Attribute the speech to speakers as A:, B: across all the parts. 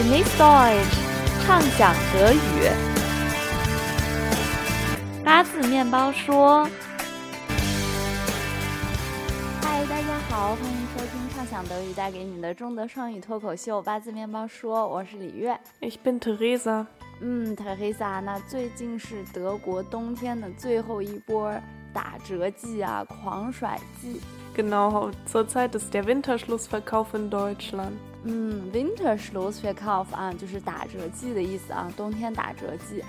A: Genieß Deutsch，畅想德语。八字面包说：“嗨，大家好，欢迎收听畅想德语带给你的中德双语脱口秀《八字面包说》，我是李月。
B: Ich bin Theresa.
A: 嗯，Teresa，那最近是德国冬天的最后一波打折季啊，狂甩季。
B: Genau, zurzeit ist der Winterschlussverkauf in Deutschland.
A: 嗯，winter slows wake off 啊，就是打折季的意思啊，冬天打折季。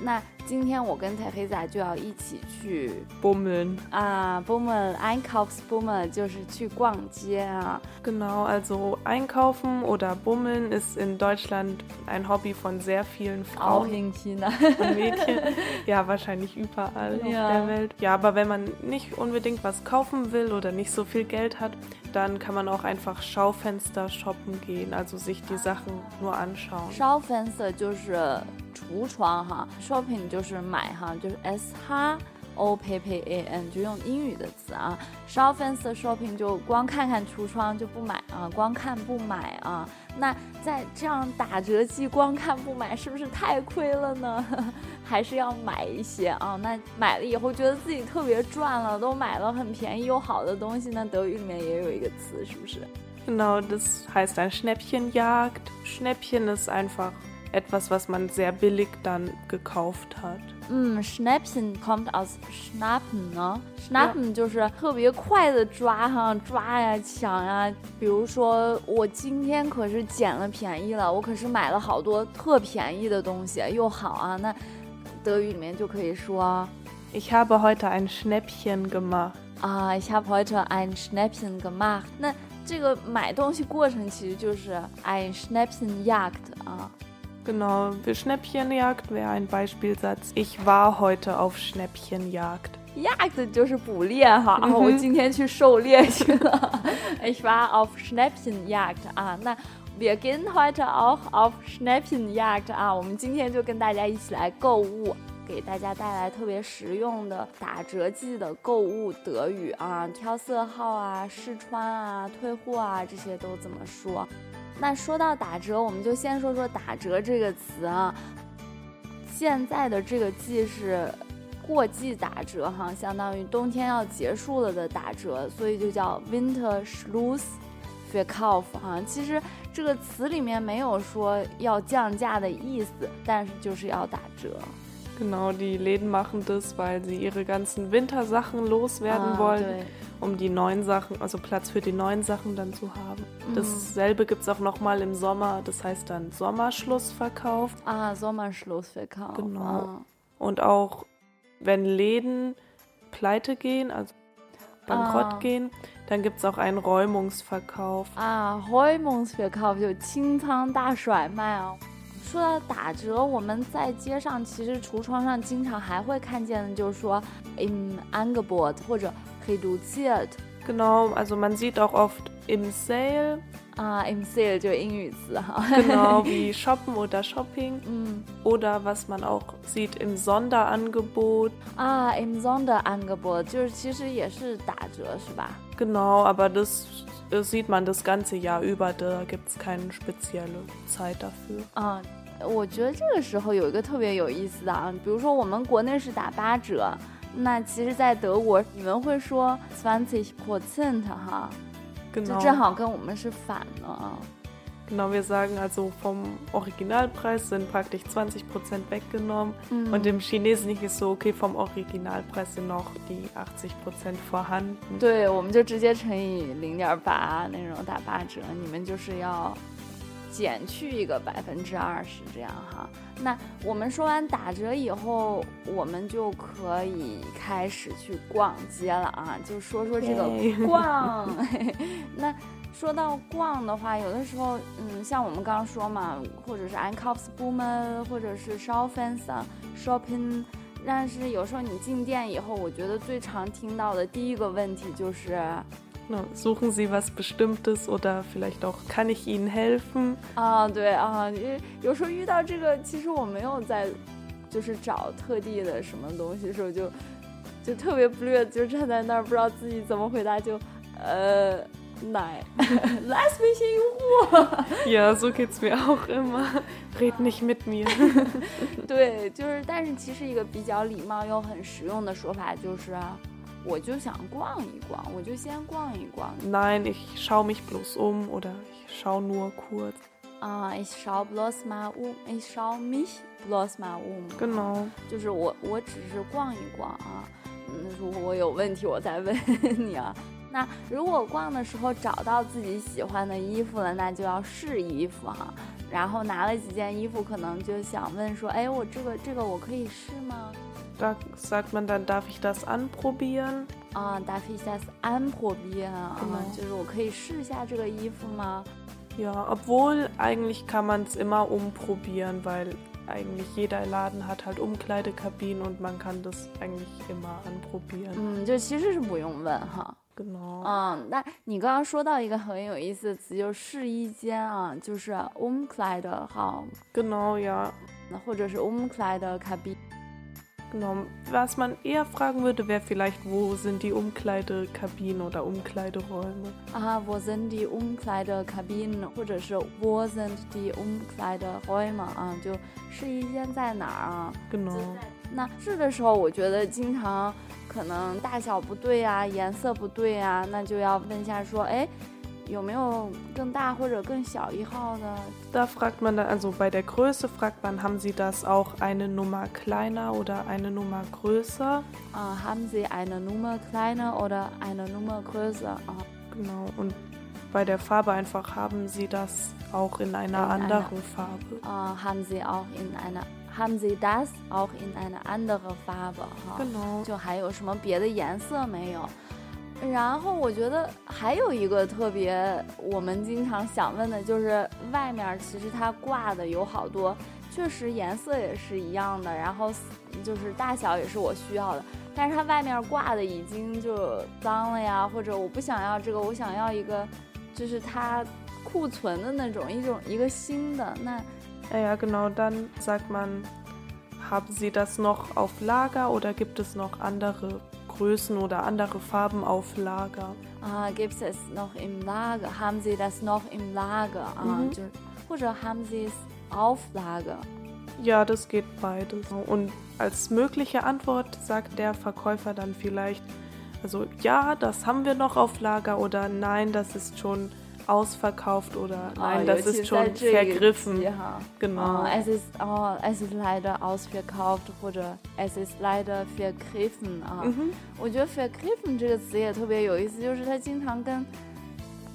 A: 那今天我跟 Teresa 就要一起去
B: Bummeln.
A: 啊，Bummeln Einkaufsbummel 就是去逛街啊。
B: Genau, also einkaufen oder bummeln ist in Deutschland ein Hobby von sehr vielen
A: auch
B: Frauen
A: in China。
B: und Mädchen. Ja, wahrscheinlich überall
A: Ja.
B: auf der Welt. Ja, aber wenn man nicht unbedingt was kaufen will oder nicht so viel Geld hat, dann kann man auch einfach Schaufenster shoppen gehen, also sich die Sachen nur anschauen.
A: Schaufenster 就是 橱窗哈，shopping 就是买哈，就是 S H O P P A N，就用英语的词啊。shop fancy shopping 就光看看橱窗就不买啊，光看不买啊。那在这样打折季光看不买，是不是太亏了呢？还是要买一些啊？那买了以后觉得自己特别赚了，都买了很便宜又好的东西，那德语里面也有一个词，是不是
B: ？Genau, das heißt ein Schnäppchenjagd. Schnäppchen ist einfach etwas, was man sehr billig dann gekauft hat.
A: 嗯，Schnäppchen kommt aus Schnappen 呢，Schnappen 就是特别快的抓哈，抓呀抢呀。比如说我今天可是捡了便宜了，我可是买了好多特便宜的东西，又好啊。那德语里面就可以说
B: Ich habe heute ein Schnäppchen gemacht.
A: 啊，ich habe heute ein Schnäppchen gemacht。那这个买东西过程其实就是 ein Schnäppchenjagd 啊。
B: Genau, für Schnäppchenjagd wäre ein Beispielsatz. Ich war heute auf Schnäppchenjagd.
A: Jagd 就是捕猎哈，啊我今天去狩猎去了。Ich war auf Schnäppchenjagd 啊，那 wir gehen heute auch auf Schnäppchenjagd 啊，我们今天就跟大家一起来购物，给大家带来特别实用的打折季的购物德语啊，挑色号啊、试穿啊、退货啊，这些都怎么说？那说到打折，我们就先说说打折这个词啊。现在的这个季是过季打折哈，相当于冬天要结束了的打折，所以就叫 Winter Schlussverkauf 哈。其实这个词里面没有说要降价的意思，但是就是要打折。
B: Genau, die Läden machen das, weil sie ihre ganzen Wintersachen loswerden
A: 啊
B: wollen,
A: 对，
B: um die neuen Sachen, also Platz für die neuen Sachen dann zu haben.
A: Mhm.
B: Dasselbe gibt es auch nochmal im Sommer, das heißt dann Sommerschlussverkauf.
A: 啊，Sommer Schlussverkauf。
B: Genau
A: 啊
B: Und auch wenn Läden pleite gehen, also bankrott
A: Ah.
B: gehen, dann gibt es auch einen Räumungsverkauf.
A: 啊，Räumungsverkauf 就清仓大甩卖啊。说到打折，我们在街上其实橱窗上经常还会看见的，就是说 im Angebot 或者 reduziert
B: Genau, also man sieht auch oft im Sale,
A: 啊，im sale 就是英语词哈。
B: genau wie shoppen oder Shopping.
A: 嗯
B: Oder was man auch sieht im Sonderangebot.
A: 啊，im Sonderangebot 就是其实也是打折是吧？
B: Genau, aber das, das sieht man das ganze Jahr über, da gibt es keine spezielle Zeit dafür.
A: 啊，我觉得这个时候有一个特别有意思的啊，比如说我们国内是打八折， 那其实，在德国你们会说 twenty percent 哈，就正好跟我们是反的啊。
B: Genau, wir sagen also vom Originalpreis sind praktisch 20% weggenommen.
A: 嗯
B: Und im Chinesischen ist so, okay, vom Originalpreis sind noch die 80% vorhanden.
A: 对，我们就直接乘以零点八那种打八折，你们就是要减去一个百分之二十这样哈。那我们说完打折以后，我们就可以开始去逛街了啊，就说说这个
B: 耶
A: 逛。那说到逛的话，有的时候，嗯，像我们刚刚说嘛，或者是 Einkaufsbummel，或者是 Schaufenster shopping。但是有时候你进店以后，我觉得最常听到的第一个问题就是
B: Suchen Sie was Bestimmtes oder vielleicht auch, kann ich Ihnen helfen?
A: 啊，对啊，因为有时候遇到这个，其实我没有在，就是找特地的什么东西的时候就，就特别不略，就站在那儿不知道自己怎么回答，就呃，奶，Lass mich in Ruhe。
B: Ja, so geht's mir auch immer. Red nicht mit mir.
A: 对，就是，但是其实一个比较礼貌又很实用的说法就是，我就想逛一逛，我就先逛一逛。
B: Nein, ich schau mich bloß um oder ich schau nur kurz.
A: 啊、ich schau bloß mal um, ich schau mich bloß mal um。
B: Genau.
A: 就是我我只是逛一逛啊，嗯，如果我有问题我再问你啊。那如果逛的时候找到自己喜欢的衣服了，那就要试衣服哈、然后拿了几件衣服，可能就想问说，哎，我这个这个我可以试吗？
B: Da sagt man dann, darf ich das anprobieren?
A: 啊，darf ich das anprobieren 啊
B: Genau
A: 就是我可以试一下这个衣服吗？
B: Ja, obwohl eigentlich kann man es immer umprobieren, weil eigentlich jeder Laden hat halt Umkleidekabinen und man kann das eigentlich immer anprobieren.
A: 嗯，就其实是不用问哈。
B: Genau.
A: 嗯，那你刚刚说到一个很有意思的词，就是试衣间啊，就是 Umkleideraum，
B: Genau, ja.
A: 那或者是 Umkleidekabine。
B: Genau. Was man eher fragen würde, wäre vielleicht, wo sind die Umkleidekabinen oder Umkleideräume?
A: 啊，wo sind die Umkleidekabinen，或者是 wo sind die Umkleideräume 啊，就试衣间在哪儿啊？
B: Genau.
A: 那试的时候，我觉得经常可能大小不对啊，颜色不对啊，那就要问一下说，哎， 有没有更大或者更小一号的？
B: Da fragt man dann, also bei der Größe fragt man, haben Sie das auch eine Nummer kleiner oder eine Nummer größer?
A: 啊，haben Sie eine Nummer kleiner oder eine Nummer größer 啊？
B: Genau. Und bei der Farbe einfach, haben Sie das auch in einer
A: In einer-
B: anderen Farbe?
A: 啊，haben Sie auch in einer haben Sie das auch in eine andere Farbe 哈？
B: Genau.
A: 就还有什么别的颜色没有？ 然后我觉得还有一个特别我们经常想问的，就是外面其实它挂的有好多，确实颜色也是一样的，然后就是大小也是我需要的，但是它外面挂的已经就脏了呀，或者我不想要这个，我想要一个就是它库存的那种一种一个新的，那
B: ，ja genau dann sagt man, haben Sie das noch auf Lager oder gibt es noch andere Größen oder andere Farben auf Lager?
A: Ah, gibt es es noch im Lager? Haben Sie das noch im Lager? Ah, mhm. Oder haben Sie es auf Lager?
B: Ja, das geht beides. Und als mögliche Antwort sagt der Verkäufer dann vielleicht, also ja, das haben wir noch auf Lager oder nein, das ist schon ausverkauft oder
A: 啊
B: ，nein,
A: 尤
B: das
A: 其
B: ist
A: 在
B: schon
A: 这个
B: vergriffen.
A: 期哈
B: ，Genau.
A: 哦，es ist 哦，es ist leider ausverkauft 或者 es ist leider vergriffen 啊。
B: Mhm.
A: 我觉得 vergriffen 这个词也特别有意思，就是它经常跟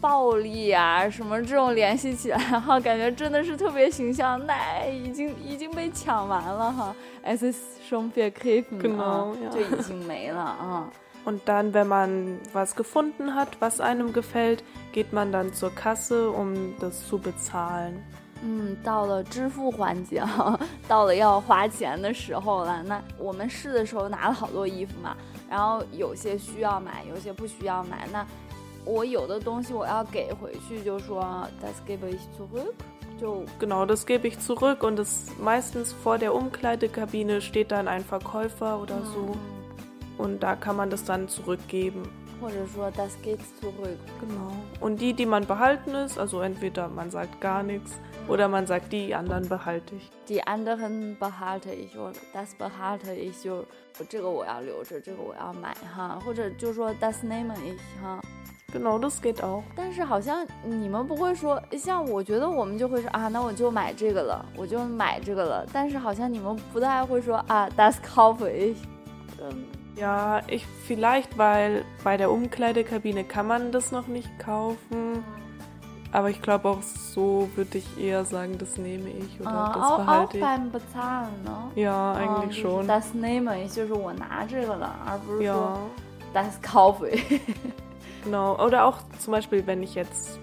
A: 暴力啊什么这种联系起来哈，感觉真的是特别形象。那已经已经被抢完了哈，es ist schon vergriffen 啊就已经没了啊。
B: Und dann, wenn man was gefunden hat, was einem gefällt, geht man dann zur Kasse, um das zu bezahlen.
A: 嗯，到了支付环节哈，到了要花钱的时候了。那我们试的时候拿了好多衣服嘛，然后有些需要买，有些不需要买。那我有的东西我要给回去，就说 das gebe ich zurück，就
B: Genau, das gebe ich zurück und das meistens vor der Umkleidekabine steht dann ein Verkäufer oder so
A: 嗯
B: und da kann man das dann zurückgeben.
A: 或者说 das geht zurück。
B: Genau. Und die, die man behalten ist, also entweder man sagt gar nichts oder man sagt, die anderen behalte ich.
A: Die anderen behalte ich，或 das behalte ich，就这个我要留着，这个我要买哈，或者就说 das nehme ich 哈。
B: Genau, das geht auch.
A: 但是好像你们不会说，像我觉得我们就会说啊，那我就买这个了，我就买这个了。但是好像你们不太会说啊，das kaufe ich。嗯
B: Ja, ich vielleicht, weil bei der Umkleidekabine kann man das noch nicht kaufen. Aber ich glaube auch so würde ich eher sagen, das nehme ich oder
A: 啊
B: das
A: ，auch auch
B: behalte ich.
A: beim bezahlen 呢？
B: Ja,
A: 嗯
B: eigentlich
A: 就是
B: schon.
A: Das nehme ich，就是我拿这个了，而不是
B: Ja,
A: 说 das kaufe ich。
B: genau. Oder auch zum Beispiel, wenn ich jetzt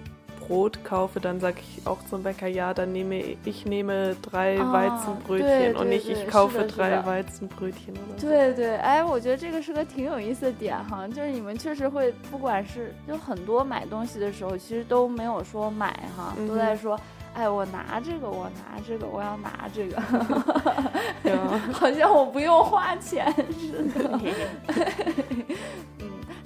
B: Brot kaufe, dann sage ich auch zum Bäcker, ja, dann nehme ich, ich nehme drei
A: Ah,
B: Weizenbrötchen
A: 对
B: ，und
A: 对，nicht，ich
B: kaufe
A: 的，是
B: drei。Weizenbrötchen oder so.
A: 对对，哎，我觉得这个是个挺有意思的点哈，就是你们确实会，不管是就很多买东西的时候，其实都没有说买哈，都在说，哎，我拿这个，我拿这个，我要拿这个.好像我不用花钱似的。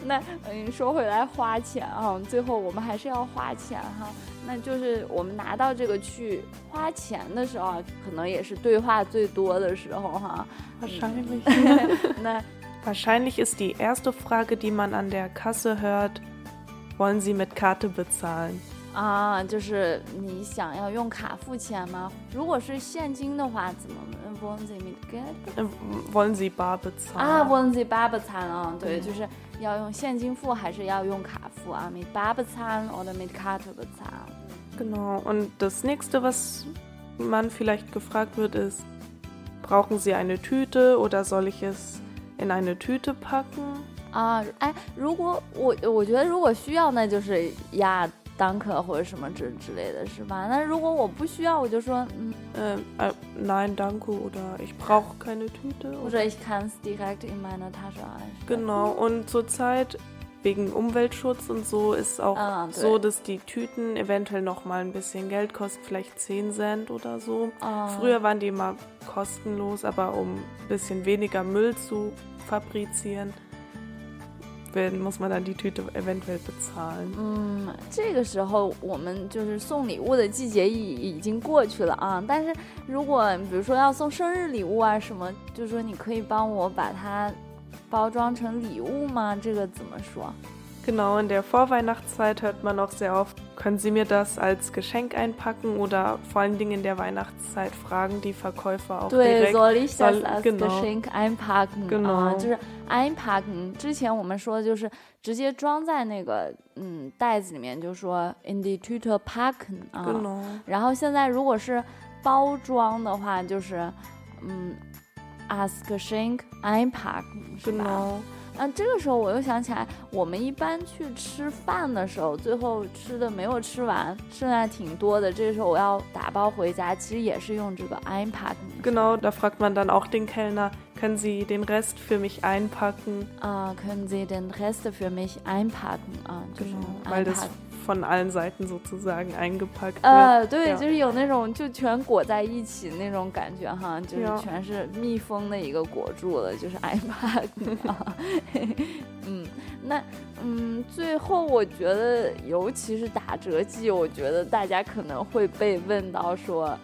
A: 嗯，那嗯，说回来花钱啊，最后我们还是要花钱哈。那就是我们拿到这个去花钱的时候，可能也是对话最多的时候哈。
B: Wahrscheinlich.
A: 那
B: Wahrscheinlich ist die erste Frage, die man an der Kasse hört, wollen Sie mit Karte bezahlen?
A: 啊，就是你想要用卡付钱吗？如果是现金的话，怎么？Wollen Sie mit
B: Geld？Äh, wollen Sie bar bezahlen?
A: 啊，Wollen Sie bar bezahlen？啊，对，
B: 嗯
A: 就是要用现金付还是要用卡付啊？Mit bar bezahlen oder mit Karte bezahlen？
B: Genau. Und das nächste, was man vielleicht gefragt wird, ist, brauchen Sie eine Tüte oder soll ich es in eine Tüte packen?
A: 啊，哎，如果我我觉得如果需要，那就是呀。 Danke 或者什么之之类的是吧？那如果我不需要，我就说嗯，
B: Ähm, äh, nein, danke oder ich brauche keine Tüte.
A: 或者 ich kann es direkt in meine Tasche einstecken。
B: Genau. Und zurzeit wegen Umweltschutz und so ist auch
A: Ah,
B: so,
A: 对
B: dass die Tüten eventuell noch mal ein bisschen Geld kosten, vielleicht 10 Cent oder so.
A: 啊，
B: Früher waren die immer kostenlos, aber um ein bisschen weniger Müll zu fabrizieren, ben muss man dann die Tüte eventuell bezahlen.
A: 嗯，这个时候我们就是送礼物的季节已已经过去了啊。但是如果比如说要送生日礼物啊什么，就是说你可以帮我把它包装成礼物吗？这个怎么说？
B: Genau, in der Vorweihnachtszeit hört man auch sehr oft, können Sie mir das als Geschenk einpacken oder vor allen Dingen in der Weihnachtszeit fragen die Verkäufer auch
A: 对
B: direkt.
A: soll ich das
B: soll-
A: als
B: genau.
A: Geschenk einpacken？
B: Genau
A: 啊，就是 einpacken。之前我们说的就是直接装在那个嗯袋子里面，就说 in die Tüte packen 啊。
B: Genau.
A: 然后现在如果是包装的话，就是嗯，as Geschenk einpacken 是吧？
B: Genau.
A: 啊，这个时候我又想起来，我们一般去吃饭的时候，最后吃的没有吃完，剩下挺多的，这个时候我要打包回家，其实也是用这个 einpacken。
B: Genau, da fragt man dann auch den Kellner, können Sie den Rest für mich einpacken?
A: 啊、können Sie den Rest für mich einpacken 啊，就是
B: Genau, weil das
A: einpacken。
B: Von allen Seiten sozusagen eingepackt wird.
A: 呃，对.就是有那种就全裹在一起那种感觉哈，就是
B: 呀
A: 全是密封的一个裹住了，就是 iPad 啊。嗯，那嗯，最后我觉得，尤其是打折季，我觉得大家可能会被问到说。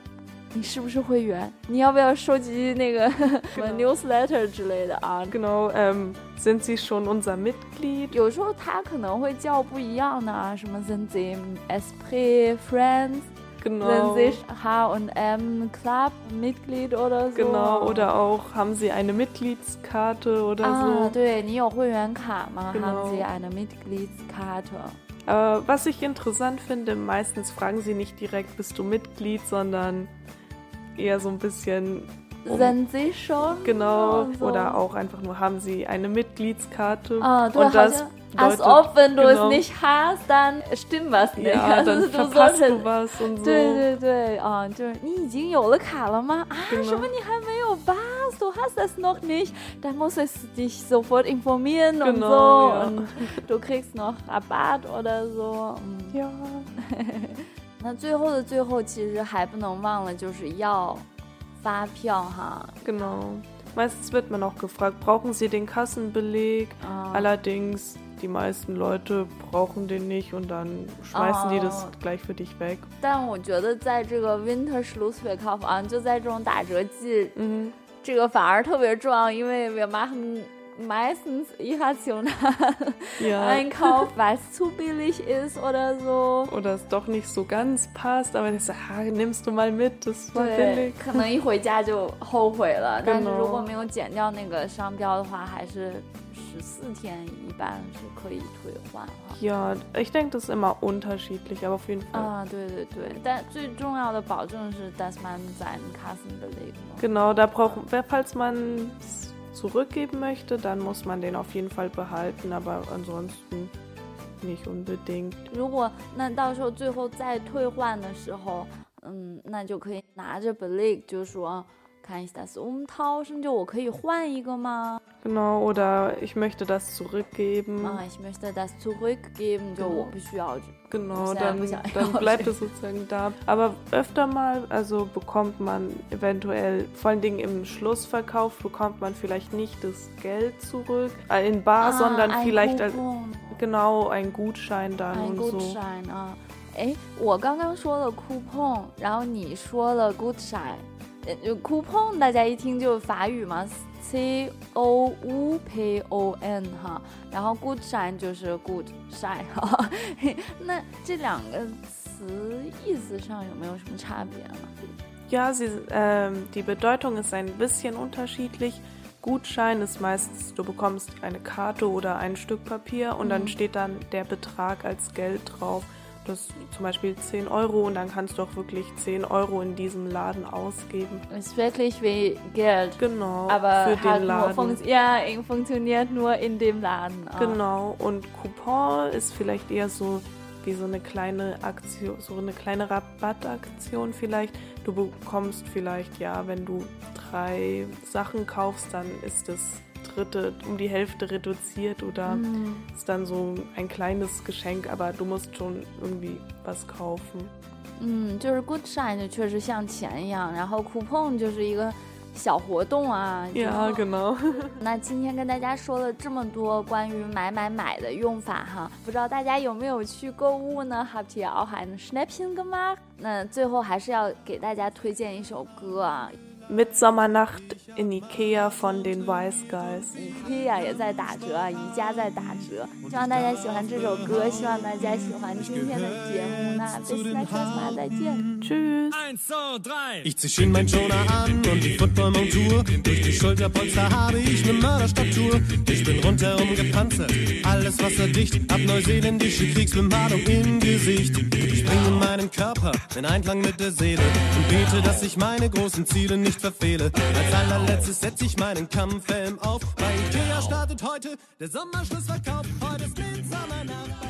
A: 你是不是会员？你要不要收集那个什么 newsletter 之类的啊？
B: Genau, ähm, sind Sie schon unser Mitglied?
A: 有时候他可能会叫不一样的啊，什么 sind Sie Esprit Friends，
B: Genau.
A: Sind Sie H&M Club Mitglied oder so？
B: Genau, oder auch, haben Sie eine Mitgliedskarte oder
A: 啊，
B: so?
A: 对你有会员卡吗
B: Genau.
A: Haben Sie eine Mitgliedskarte？
B: Äh, was ich interessant finde, meistens fragen Sie nicht direkt, bist du Mitglied, sondern eher so ein bisschen, um,
A: Sind Sie schon？
B: genau,
A: 哦 so
B: oder auch einfach nur, haben Sie eine Mitgliedskarte?
A: 啊，对，
B: Und
A: 好
B: das
A: 像 als
B: bedeutet-
A: ob wenn du es
B: genau.
A: nicht hast, dann stimmt was nicht。
B: Ja,
A: 就
B: dann
A: 是 du
B: verpasst
A: solltest
B: du was und so.
A: 对对对，啊，就是你已经有了卡了吗？啊，
B: Genau.
A: 什么你还没有？Was? Du hast es noch nicht? Dann muss es dich sofort informieren und
B: Genau,
A: so
B: ja.
A: und du kriegst noch Rabatt oder so. 嗯
B: Ja.
A: 那最后的最后，其实还不能忘了，就是要发票哈。
B: Genau. Meistens wird man auch gefragt, brauchen Sie den Kassenbeleg?
A: 啊、
B: Allerdings, die meisten Leute brauchen den nicht und dann schmeißen die das
A: Oh.
B: gleich für dich weg.
A: 但我觉得在这个 Winter Schlussverkauf 啊，就在这种打折季
B: ，Mhm.
A: 这个反而特别重要，因为 wir machen meistens irrational
B: Ja.
A: Einkauf, weil es zu billig ist oder so。
B: Oder es doch nicht so ganz passt, aber das ah, nimmst du mal mit, das war
A: 对
B: billig.，
A: 可能一回家就后悔了。但是
B: Genau
A: 如果没有剪掉那个商标的话，还是十四天一般是可以退换哈。
B: Ja, ich denke, das ist immer unterschiedlich, aber auf jeden Fall.
A: 啊，对对对，但最重要的保证是 dass man seinen Kassenbeleg noch
B: Genau, da brauchen, wer- falls man es zurückgeben möchte, dann muss man den auf jeden Fall behalten, aber ansonsten nicht unbedingt.
A: 如果那到时候最后再退换的时候，嗯，那就可以拿着 beleg 就说 kann ich das umtauschen？就我可以换一个吗？
B: Genau, oder ich möchte das zurückgeben.
A: 啊，ich möchte das zurückgeben，就我不需要。
B: Genau,
A: Muss ja-
B: dann,
A: muss ja
B: dann
A: aussehen.
B: bleibt es sozusagen da. Aber öfter mal, also bekommt man eventuell, vor allen Dingen im Schlussverkauf, bekommt man vielleicht nicht das Geld zurück äh, in bar, sondern
A: ein
B: vielleicht als,
A: Coupon,
B: genau ein Gutschein dann
A: ein
B: und so.
A: Gutschein 啊。 哎，我刚刚说了 coupon，然后你说了 good shine。呃，coupon 大家一听就法语嘛 ，c o u p o n 哈，然后 good shine 就是 good shine 哈。那这两个词意思上有没有什么差别呢？
B: Ja, sie, äh, die Bedeutung ist ein bisschen unterschiedlich. Gutschein ist meistens, du bekommst eine Karte oder ein Stück Papier und mhm. dann steht dann der Betrag als Geld drauf. Das zum Beispiel 10 Euro und dann kannst du auch wirklich 10 Euro in diesem Laden ausgeben.
A: Ist wirklich wie Geld.
B: Genau.
A: Aber für halt den Laden. Ja, funktioniert nur in dem Laden.
B: Auch. Genau. Und Coupon ist vielleicht eher so wie so eine kleine Aktion, so eine kleine Rabattaktion vielleicht. Du bekommst vielleicht, ja, wenn du drei Sachen kaufst, dann ist das dritte um die Hälfte reduziert oder mm. ist dann so ein kleines Geschenk, aber du musst schon irgendwie was kaufen.
A: 嗯，就是 Good Shine 确实像钱一样，然后 Coupon 就是一个小活动啊。
B: Ja, genau.
A: 那今天跟大家说了这么多关于买买买的用法哈，不知道大家有没有去购物呢？Habt ihr auch ein Schnäppchen gemacht？那最后还是要给大家推荐一首歌啊。
B: Mitsommernacht in Ikea von den Wise Guys.
A: Ikea 也在打折啊，宜家在打折。希望大家喜欢这首歌，希望大家喜欢今天的节目。那 bis nächstes Mal 再见，
C: Tschüss。Ich zieh schön mein Schoner an und die Footballmontur. Durch die Schulterpolster habe ich ne Mörderstatur. Ich bin rundherum gepanzert, alles wasserdicht. Hab neuseeländische Kriegsbemalung im Gesicht. Ich bringe meinen Körper in Einklang mit der Seele und bete, dass ich meine großen Ziele nicht nicht verfehle. Als allerletztes setze ich meinen Kampfhelm auf. Bei Ikea startet heute der Sommerschlussverkauf. Heute ist Midsommernacht.